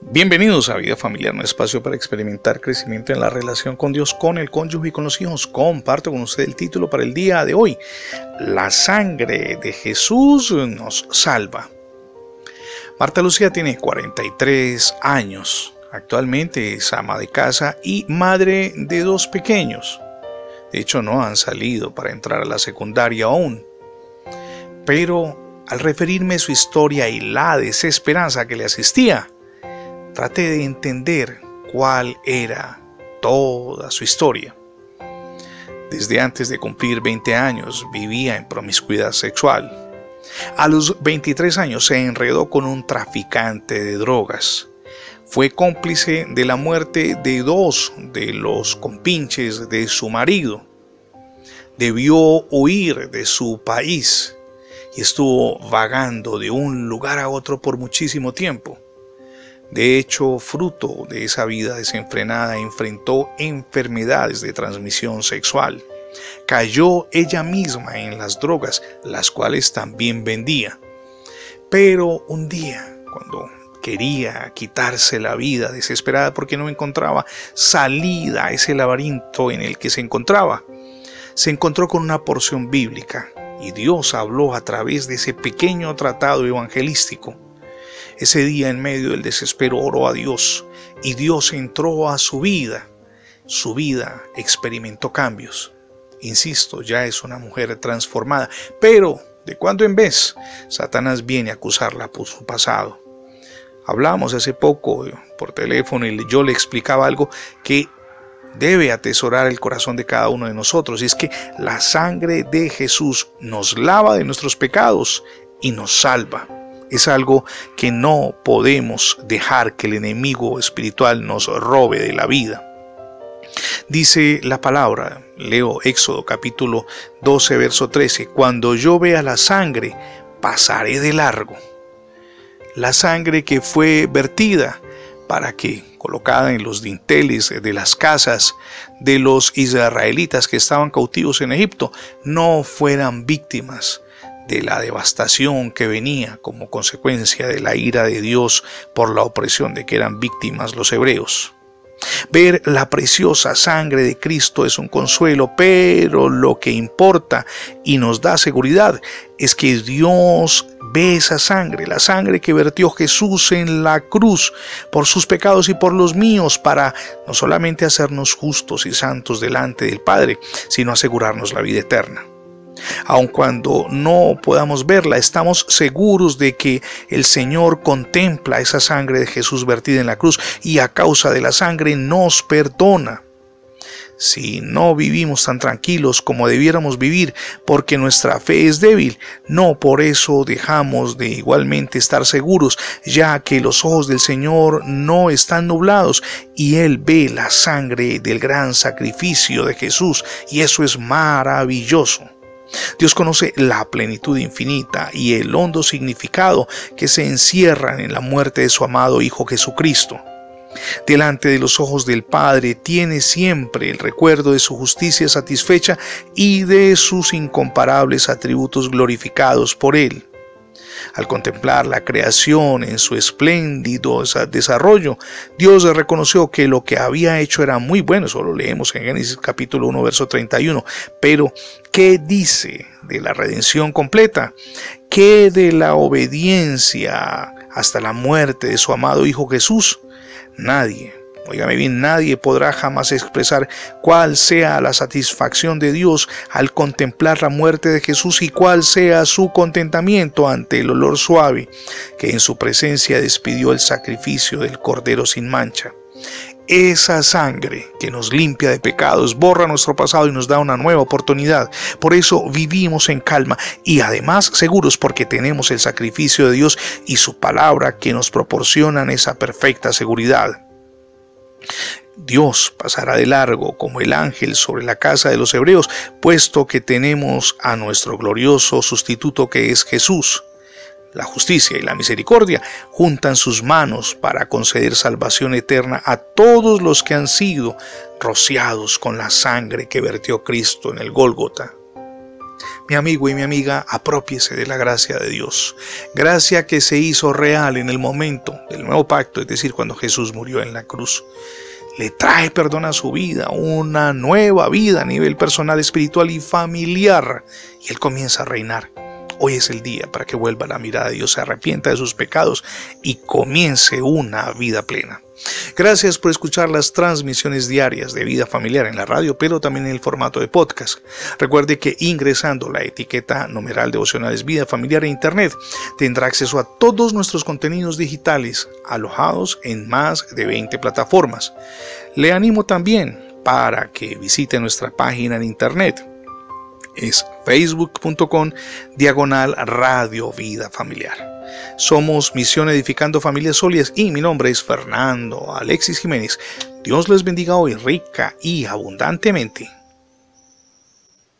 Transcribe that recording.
Bienvenidos a Vida Familiar, un espacio para experimentar crecimiento en la relación con Dios, con el cónyuge y con los hijos. Comparto con usted el título para el día de hoy. La sangre de Jesús nos salva. Marta Lucía tiene 43 años. Actualmente es ama de casa y madre de dos pequeños. De hecho, no han salido para entrar a la secundaria aún. Pero al referirme su historia y la desesperanza que le asistía, traté de entender cuál era toda su historia. Desde antes de cumplir 20 años vivía en promiscuidad sexual. A los 23 años se enredó con un traficante de drogas. Fue cómplice de la muerte de dos de los compinches de su marido. Debió huir de su país y estuvo vagando de un lugar a otro por muchísimo tiempo. De hecho, fruto de esa vida desenfrenada, enfrentó enfermedades de transmisión sexual. Cayó ella misma en las drogas, las cuales también vendía. Pero un día, cuando quería quitarse la vida desesperada porque no encontraba salida a ese laberinto en el que se encontraba, se encontró con una porción bíblica y Dios habló a través de ese pequeño tratado evangelístico ese día en medio del desespero oró a Dios y Dios entró a su vida. Su vida experimentó cambios. Insisto, ya es una mujer transformada, pero de cuando en vez Satanás viene a acusarla por su pasado. Hablamos hace poco por teléfono y yo le explicaba algo que debe atesorar el corazón de cada uno de nosotros, y es que la sangre de Jesús nos lava de nuestros pecados y nos salva. Es algo que no podemos dejar que el enemigo espiritual nos robe de la vida. Dice la palabra, leo Éxodo capítulo 12, verso 13, cuando yo vea la sangre, pasaré de largo. La sangre que fue vertida para que, colocada en los dinteles de las casas de los israelitas que estaban cautivos en Egipto, no fueran víctimas de la devastación que venía como consecuencia de la ira de Dios por la opresión de que eran víctimas los hebreos. Ver la preciosa sangre de Cristo es un consuelo, pero lo que importa y nos da seguridad es que Dios ve esa sangre, la sangre que vertió Jesús en la cruz por sus pecados y por los míos, para no solamente hacernos justos y santos delante del Padre, sino asegurarnos la vida eterna. Aun cuando no podamos verla, estamos seguros de que el Señor contempla esa sangre de Jesús vertida en la cruz y a causa de la sangre nos perdona. Si no vivimos tan tranquilos como debiéramos vivir porque nuestra fe es débil, no por eso dejamos de igualmente estar seguros, ya que los ojos del Señor no están nublados y Él ve la sangre del gran sacrificio de Jesús y eso es maravilloso. Dios conoce la plenitud infinita y el hondo significado que se encierran en la muerte de su amado Hijo Jesucristo. Delante de los ojos del Padre tiene siempre el recuerdo de su justicia satisfecha y de sus incomparables atributos glorificados por Él. Al contemplar la creación en su espléndido desarrollo, Dios reconoció que lo que había hecho era muy bueno, eso lo leemos en Génesis capítulo 1, verso 31. Pero, ¿qué dice de la redención completa? ¿Qué de la obediencia hasta la muerte de su amado Hijo Jesús? Nadie Óigame bien, nadie podrá jamás expresar cuál sea la satisfacción de Dios al contemplar la muerte de Jesús y cuál sea su contentamiento ante el olor suave que en su presencia despidió el sacrificio del Cordero sin mancha. Esa sangre que nos limpia de pecados, borra nuestro pasado y nos da una nueva oportunidad. Por eso vivimos en calma y además seguros porque tenemos el sacrificio de Dios y su palabra que nos proporcionan esa perfecta seguridad. Dios pasará de largo como el ángel sobre la casa de los hebreos, puesto que tenemos a nuestro glorioso sustituto que es Jesús. La justicia y la misericordia juntan sus manos para conceder salvación eterna a todos los que han sido rociados con la sangre que vertió Cristo en el Gólgota. Mi amigo y mi amiga, apropiese de la gracia de Dios. Gracia que se hizo real en el momento del nuevo pacto, es decir, cuando Jesús murió en la cruz. Le trae perdón a su vida, una nueva vida a nivel personal, espiritual y familiar. Y Él comienza a reinar. Hoy es el día para que vuelva la mirada de Dios, se arrepienta de sus pecados y comience una vida plena. Gracias por escuchar las transmisiones diarias de vida familiar en la radio, pero también en el formato de podcast. Recuerde que ingresando la etiqueta numeral devocionales vida familiar e internet tendrá acceso a todos nuestros contenidos digitales alojados en más de 20 plataformas. Le animo también para que visite nuestra página en internet es facebook.com diagonal radio vida familiar. Somos Misión Edificando Familias Sólidas y mi nombre es Fernando Alexis Jiménez. Dios les bendiga hoy rica y abundantemente.